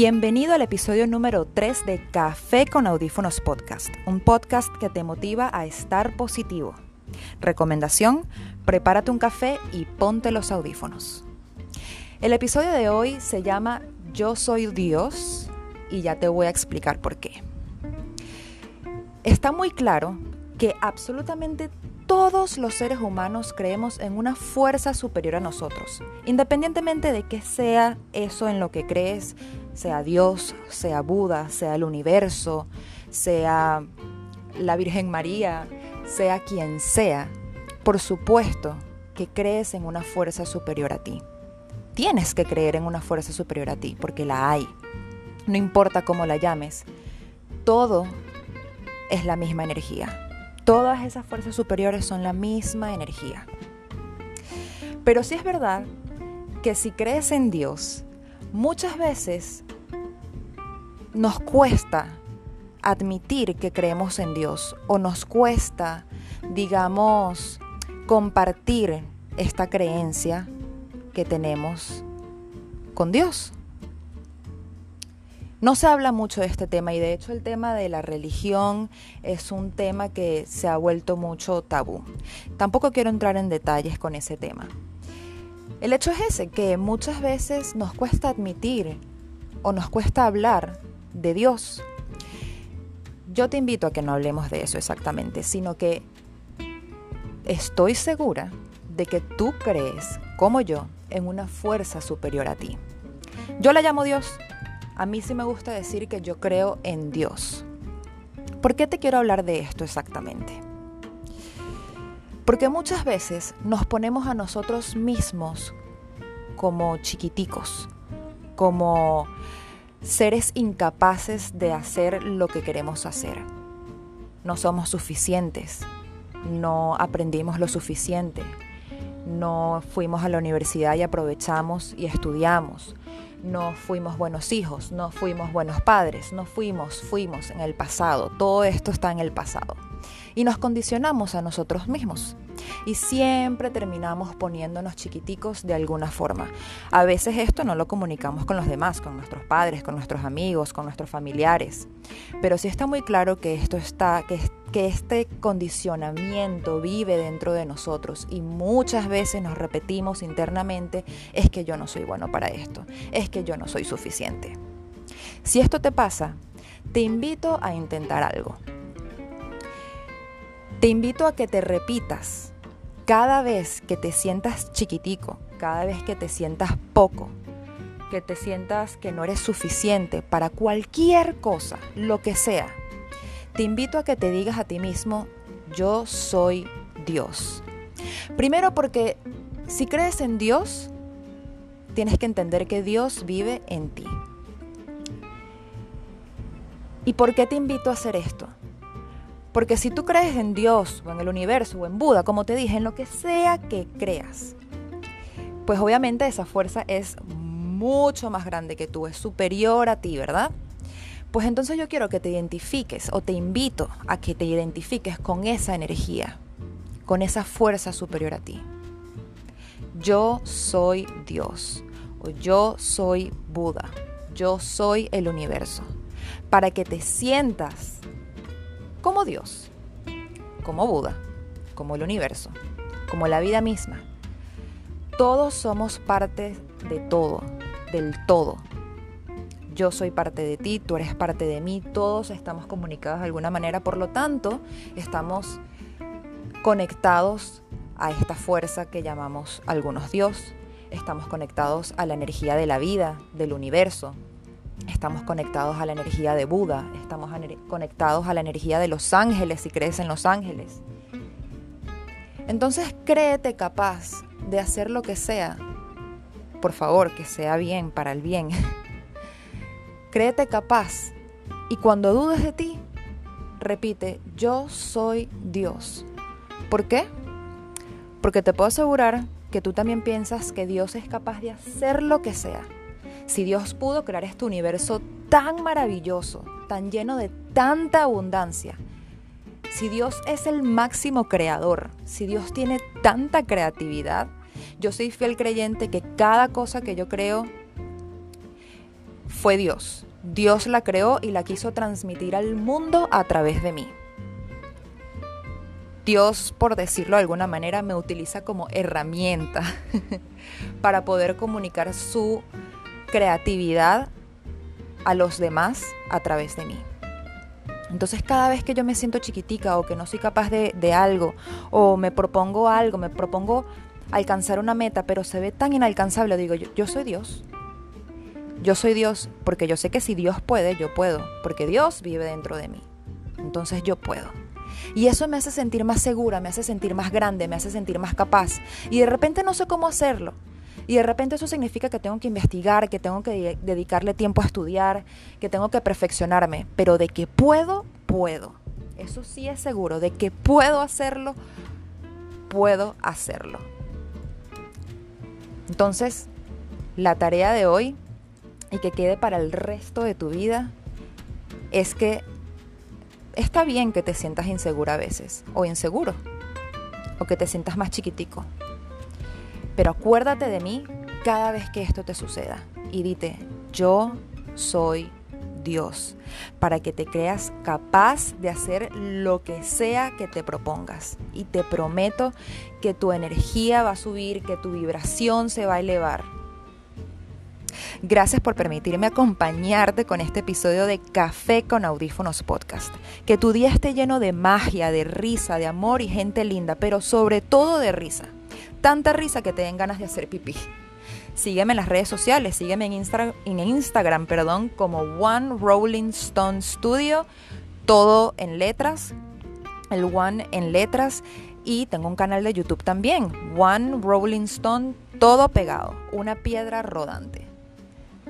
Bienvenido al episodio número 3 de Café con Audífonos Podcast, un podcast que te motiva a estar positivo. Recomendación, prepárate un café y ponte los audífonos. El episodio de hoy se llama Yo soy Dios y ya te voy a explicar por qué. Está muy claro que absolutamente todos los seres humanos creemos en una fuerza superior a nosotros, independientemente de qué sea eso en lo que crees, sea Dios, sea Buda, sea el universo, sea la Virgen María, sea quien sea, por supuesto que crees en una fuerza superior a ti. Tienes que creer en una fuerza superior a ti, porque la hay. No importa cómo la llames, todo es la misma energía. Todas esas fuerzas superiores son la misma energía. Pero sí es verdad que si crees en Dios, muchas veces nos cuesta admitir que creemos en Dios o nos cuesta, digamos, compartir esta creencia que tenemos con Dios. No se habla mucho de este tema y de hecho el tema de la religión es un tema que se ha vuelto mucho tabú. Tampoco quiero entrar en detalles con ese tema. El hecho es ese, que muchas veces nos cuesta admitir o nos cuesta hablar de Dios. Yo te invito a que no hablemos de eso exactamente, sino que estoy segura de que tú crees, como yo, en una fuerza superior a ti. Yo la llamo Dios a mí sí me gusta decir que yo creo en Dios. ¿Por qué te quiero hablar de esto exactamente? Porque muchas veces nos ponemos a nosotros mismos como chiquiticos, como seres incapaces de hacer lo que queremos hacer. No somos suficientes, no aprendimos lo suficiente, no fuimos a la universidad y aprovechamos y estudiamos, no fuimos buenos hijos, no fuimos buenos padres, no fuimos, fuimos en el pasado, todo esto está en el pasado. Y nos condicionamos a nosotros mismos. Y siempre terminamos poniéndonos chiquiticos de alguna forma. A veces esto no lo comunicamos con los demás, con nuestros padres, con nuestros amigos, con nuestros familiares. Pero sí está muy claro que esto está, que, que este condicionamiento vive dentro de nosotros y muchas veces nos repetimos internamente, es que yo no soy bueno para esto, es que yo no soy suficiente. Si esto te pasa, te invito a intentar algo. Te invito a que te repitas cada vez que te sientas chiquitico, cada vez que te sientas poco, que te sientas que no eres suficiente para cualquier cosa, lo que sea, te invito a que te digas a ti mismo, yo soy Dios. Primero porque si crees en Dios, tienes que entender que Dios vive en ti. ¿Y por qué te invito a hacer esto? Porque si tú crees en Dios o en el universo o en Buda, como te dije, en lo que sea que creas, pues obviamente esa fuerza es mucho más grande que tú, es superior a ti, ¿verdad? Pues entonces yo quiero que te identifiques o te invito a que te identifiques con esa energía, con esa fuerza superior a ti. Yo soy Dios o yo soy Buda, yo soy el universo, para que te sientas como Dios, como Buda, como el universo, como la vida misma. Todos somos parte de todo, del todo yo soy parte de ti, tú eres parte de mí, todos estamos comunicados de alguna manera, por lo tanto, estamos conectados a esta fuerza que llamamos algunos Dios, estamos conectados a la energía de la vida, del universo, estamos conectados a la energía de Buda, estamos conectados a la energía de los ángeles si crees en los ángeles. Entonces créete capaz de hacer lo que sea, por favor, que sea bien, para el bien. Créete capaz y cuando dudes de ti, repite, yo soy Dios. ¿Por qué? Porque te puedo asegurar que tú también piensas que Dios es capaz de hacer lo que sea. Si Dios pudo crear este universo tan maravilloso, tan lleno de tanta abundancia, si Dios es el máximo creador, si Dios tiene tanta creatividad, yo soy fiel creyente que cada cosa que yo creo fue Dios. Dios la creó y la quiso transmitir al mundo a través de mí. Dios, por decirlo de alguna manera, me utiliza como herramienta para poder comunicar su creatividad a los demás a través de mí. Entonces cada vez que yo me siento chiquitica o que no soy capaz de, algo o me propongo algo, me propongo alcanzar una meta, pero se ve tan inalcanzable, digo, yo, yo soy Dios. Yo soy Dios porque yo sé que si Dios puede, yo puedo, porque Dios vive dentro de mí. Entonces yo puedo. Y eso me hace sentir más segura, me hace sentir más grande, me hace sentir más capaz. Y de repente no sé cómo hacerlo. Y de repente eso significa que tengo que investigar, que tengo que dedicarle tiempo a estudiar, que tengo que perfeccionarme. Pero de que puedo, puedo. Eso sí es seguro. De que puedo hacerlo, puedo hacerlo. Entonces, la tarea de hoy y que quede para el resto de tu vida es que está bien que te sientas insegura a veces o inseguro o que te sientas más chiquitico. Pero acuérdate de mí cada vez que esto te suceda y dite, yo soy Dios, para que te creas capaz de hacer lo que sea que te propongas. Y te prometo que tu energía va a subir, que tu vibración se va a elevar Gracias por permitirme acompañarte con este episodio de Café con Audífonos Podcast. Que tu día esté lleno de magia, de risa, de amor y gente linda, pero sobre todo de risa. Tanta risa que te den ganas de hacer pipí. Sígueme en las redes sociales, sígueme en, en Instagram perdón, como One Rolling Stone Studio, todo en letras, el One en letras y tengo un canal de YouTube también, One Rolling Stone, todo pegado, una piedra rodante.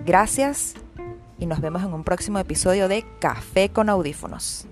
Gracias y nos vemos en un próximo episodio de Café con Audífonos.